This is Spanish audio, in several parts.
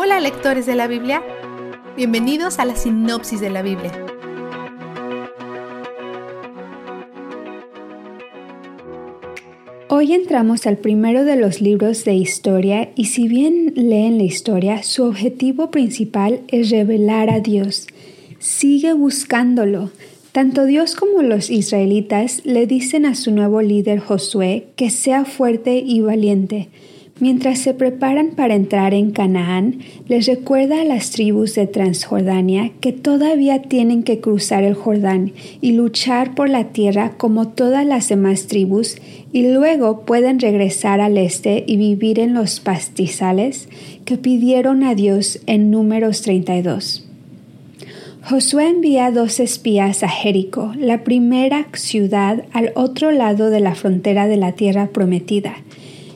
Hola lectores de la Biblia, bienvenidos a la sinopsis de la Biblia. Hoy entramos al primero de los libros de historia y si bien leen la historia, su objetivo principal es revelar a Dios. Sigue buscándolo. Tanto Dios como los israelitas le dicen a su nuevo líder Josué que sea fuerte y valiente. Mientras se preparan para entrar en Canaán, les recuerda a las tribus de Transjordania que todavía tienen que cruzar el Jordán y luchar por la tierra como todas las demás tribus y luego pueden regresar al este y vivir en los pastizales que pidieron a Dios en números 32. Josué envía dos espías a Jericó, la primera ciudad al otro lado de la frontera de la tierra prometida,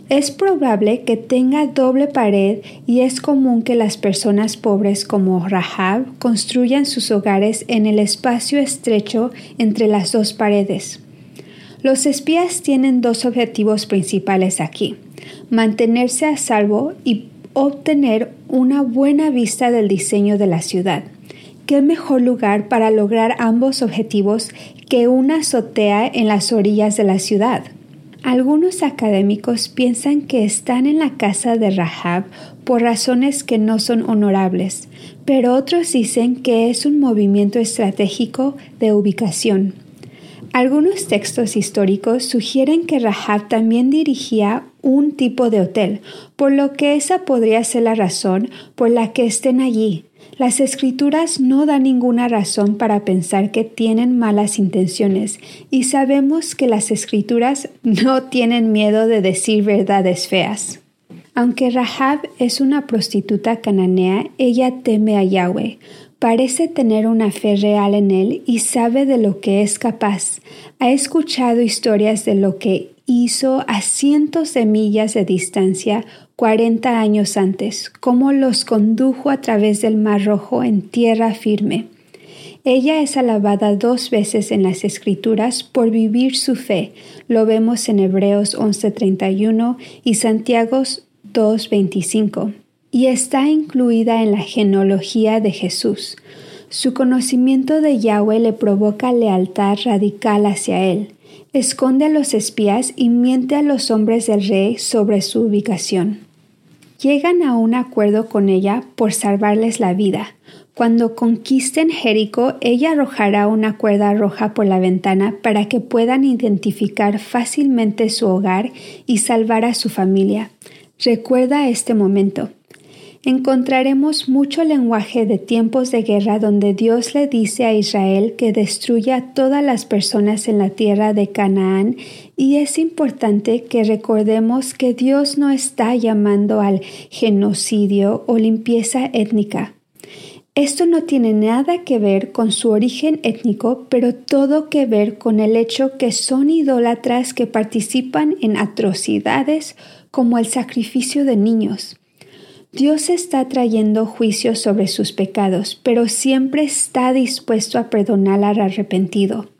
es probable que tenga doble pared y es común que las personas pobres como Rahab construyan sus hogares en el espacio estrecho entre las dos paredes. Los espías tienen dos objetivos principales aquí, mantenerse a salvo y obtener una buena vista del diseño de la ciudad. ¿Qué mejor lugar para lograr ambos objetivos que una azotea en las orillas de la ciudad? Algunos académicos piensan que están en la casa de Rahab por razones que no son honorables, pero otros dicen que es un movimiento estratégico de ubicación. Algunos textos históricos sugieren que Rahab también dirigía un tipo de hotel, por lo que esa podría ser la razón por la que estén allí, las escrituras no dan ninguna razón para pensar que tienen malas intenciones y sabemos que las escrituras no tienen miedo de decir verdades feas. Aunque Rahab es una prostituta cananea, ella teme a Yahweh, parece tener una fe real en él y sabe de lo que es capaz. Ha escuchado historias de lo que hizo a cientos de millas de distancia cuarenta años antes, cómo los condujo a través del Mar Rojo en tierra firme. Ella es alabada dos veces en las Escrituras por vivir su fe. Lo vemos en Hebreos 11:31 y Santiago 2:25. Y está incluida en la genealogía de Jesús. Su conocimiento de Yahweh le provoca lealtad radical hacia él esconde a los espías y miente a los hombres del rey sobre su ubicación. Llegan a un acuerdo con ella por salvarles la vida. Cuando conquisten Jericó, ella arrojará una cuerda roja por la ventana para que puedan identificar fácilmente su hogar y salvar a su familia. Recuerda este momento encontraremos mucho lenguaje de tiempos de guerra donde Dios le dice a Israel que destruya a todas las personas en la tierra de Canaán y es importante que recordemos que Dios no está llamando al genocidio o limpieza étnica. Esto no tiene nada que ver con su origen étnico, pero todo que ver con el hecho que son idólatras que participan en atrocidades como el sacrificio de niños. Dios está trayendo juicio sobre sus pecados, pero siempre está dispuesto a perdonar al arrepentido.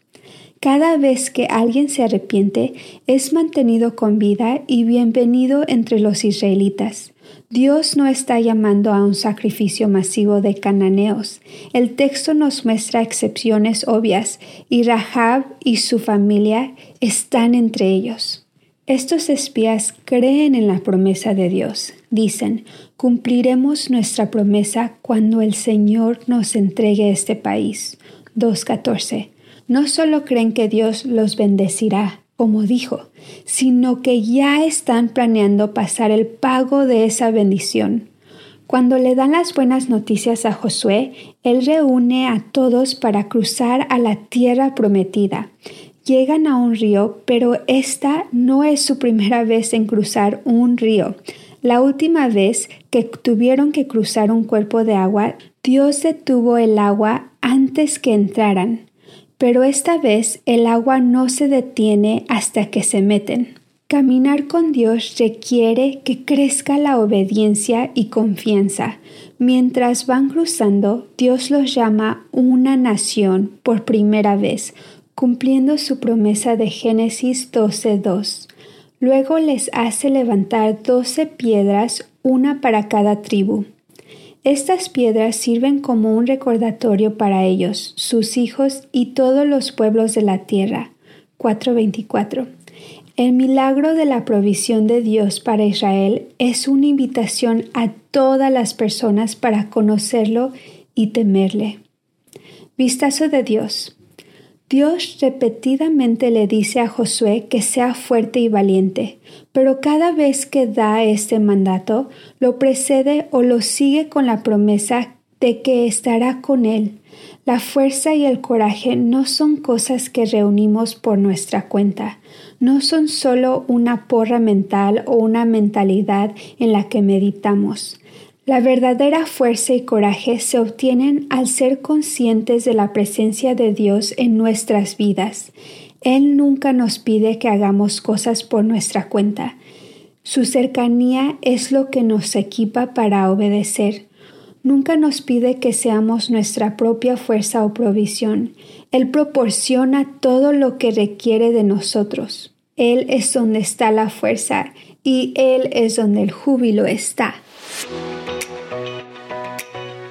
Cada vez que alguien se arrepiente, es mantenido con vida y bienvenido entre los israelitas. Dios no está llamando a un sacrificio masivo de cananeos. El texto nos muestra excepciones obvias y Rahab y su familia están entre ellos. Estos espías creen en la promesa de Dios. Dicen, cumpliremos nuestra promesa cuando el Señor nos entregue este país. 2.14. No solo creen que Dios los bendecirá, como dijo, sino que ya están planeando pasar el pago de esa bendición. Cuando le dan las buenas noticias a Josué, él reúne a todos para cruzar a la tierra prometida. Llegan a un río, pero esta no es su primera vez en cruzar un río. La última vez que tuvieron que cruzar un cuerpo de agua, Dios detuvo el agua antes que entraran. Pero esta vez el agua no se detiene hasta que se meten. Caminar con Dios requiere que crezca la obediencia y confianza. Mientras van cruzando, Dios los llama una nación por primera vez, cumpliendo su promesa de Génesis 12.2. Luego les hace levantar doce piedras, una para cada tribu. Estas piedras sirven como un recordatorio para ellos, sus hijos y todos los pueblos de la tierra. 424. El milagro de la provisión de Dios para Israel es una invitación a todas las personas para conocerlo y temerle. Vistazo de Dios. Dios repetidamente le dice a Josué que sea fuerte y valiente, pero cada vez que da este mandato, lo precede o lo sigue con la promesa de que estará con él. La fuerza y el coraje no son cosas que reunimos por nuestra cuenta, no son solo una porra mental o una mentalidad en la que meditamos. La verdadera fuerza y coraje se obtienen al ser conscientes de la presencia de Dios en nuestras vidas. Él nunca nos pide que hagamos cosas por nuestra cuenta. Su cercanía es lo que nos equipa para obedecer. Nunca nos pide que seamos nuestra propia fuerza o provisión. Él proporciona todo lo que requiere de nosotros. Él es donde está la fuerza y Él es donde el júbilo está.